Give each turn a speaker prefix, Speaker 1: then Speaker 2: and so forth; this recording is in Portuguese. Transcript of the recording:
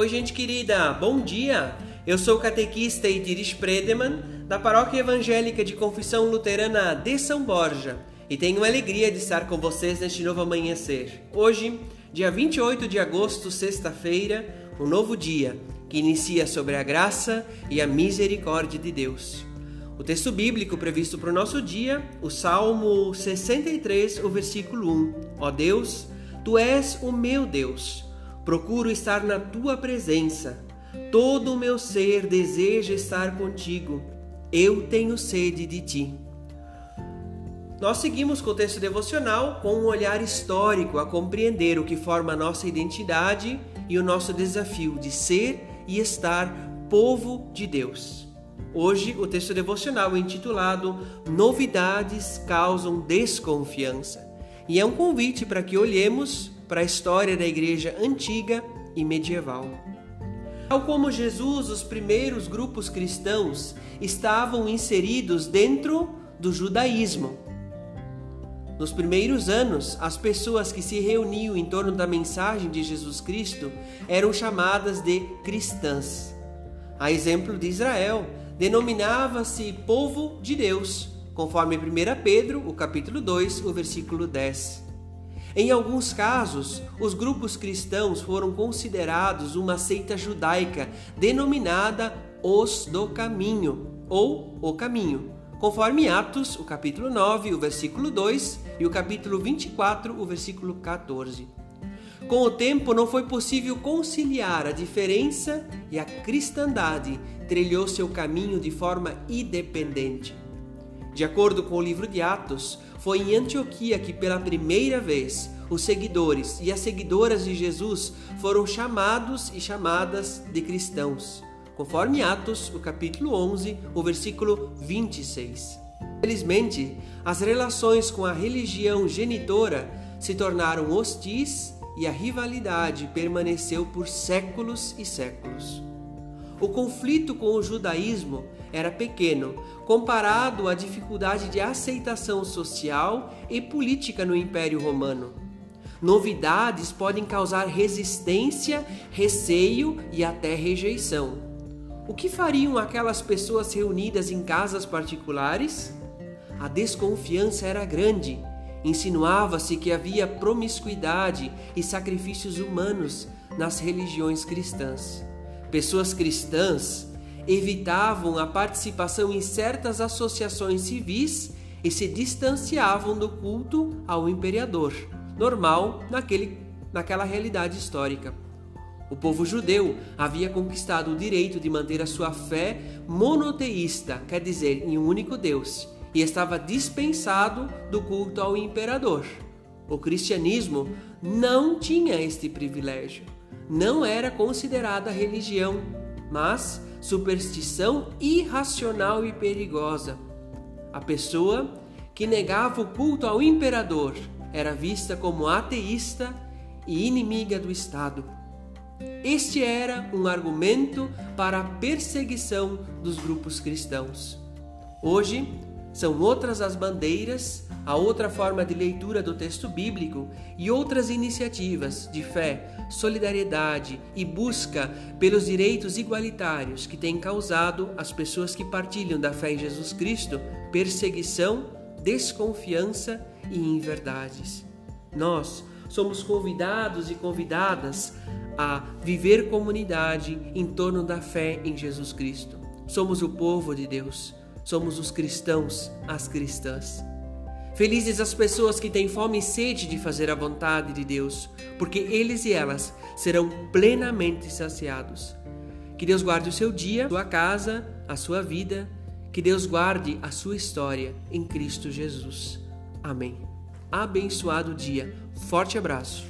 Speaker 1: Oi, gente querida, bom dia! Eu sou o catequista Idiris Predeman, da Paróquia Evangélica de Confissão Luterana de São Borja, e tenho a alegria de estar com vocês neste novo amanhecer. Hoje, dia 28 de agosto, sexta-feira, um novo dia que inicia sobre a graça e a misericórdia de Deus. O texto bíblico previsto para o nosso dia, o Salmo 63, o versículo 1. Ó Deus, tu és o meu Deus. Procuro estar na tua presença. Todo o meu ser deseja estar contigo. Eu tenho sede de ti. Nós seguimos com o texto devocional com um olhar histórico a compreender o que forma a nossa identidade e o nosso desafio de ser e estar povo de Deus. Hoje, o texto devocional é intitulado Novidades causam desconfiança e é um convite para que olhemos para a história da igreja antiga e medieval. Tal como Jesus, os primeiros grupos cristãos estavam inseridos dentro do judaísmo. Nos primeiros anos, as pessoas que se reuniam em torno da mensagem de Jesus Cristo eram chamadas de cristãs. A exemplo de Israel, denominava-se povo de Deus, conforme 1 Pedro, o capítulo 2, o versículo 10. Em alguns casos, os grupos cristãos foram considerados uma seita judaica denominada os do caminho ou o caminho, conforme Atos, o capítulo 9, o versículo 2 e o capítulo 24, o versículo 14. Com o tempo, não foi possível conciliar a diferença e a cristandade trilhou seu caminho de forma independente. De acordo com o livro de Atos, foi em Antioquia que pela primeira vez os seguidores e as seguidoras de Jesus foram chamados e chamadas de cristãos, conforme Atos, o capítulo 11, o versículo 26. Felizmente, as relações com a religião genitora se tornaram hostis e a rivalidade permaneceu por séculos e séculos. O conflito com o judaísmo era pequeno comparado à dificuldade de aceitação social e política no Império Romano. Novidades podem causar resistência, receio e até rejeição. O que fariam aquelas pessoas reunidas em casas particulares? A desconfiança era grande. Insinuava-se que havia promiscuidade e sacrifícios humanos nas religiões cristãs. Pessoas cristãs evitavam a participação em certas associações civis e se distanciavam do culto ao imperador, normal naquele, naquela realidade histórica. O povo judeu havia conquistado o direito de manter a sua fé monoteísta, quer dizer, em um único Deus, e estava dispensado do culto ao imperador. O cristianismo não tinha este privilégio não era considerada religião, mas superstição irracional e perigosa. A pessoa que negava o culto ao imperador era vista como ateísta e inimiga do Estado. Este era um argumento para a perseguição dos grupos cristãos. Hoje, são outras as bandeiras, a outra forma de leitura do texto bíblico e outras iniciativas de fé, solidariedade e busca pelos direitos igualitários que têm causado às pessoas que partilham da fé em Jesus Cristo perseguição, desconfiança e inverdades. Nós somos convidados e convidadas a viver comunidade em torno da fé em Jesus Cristo. Somos o povo de Deus somos os cristãos, as cristãs. Felizes as pessoas que têm fome e sede de fazer a vontade de Deus, porque eles e elas serão plenamente saciados. Que Deus guarde o seu dia, sua casa, a sua vida. Que Deus guarde a sua história em Cristo Jesus. Amém. Abençoado dia. Forte abraço.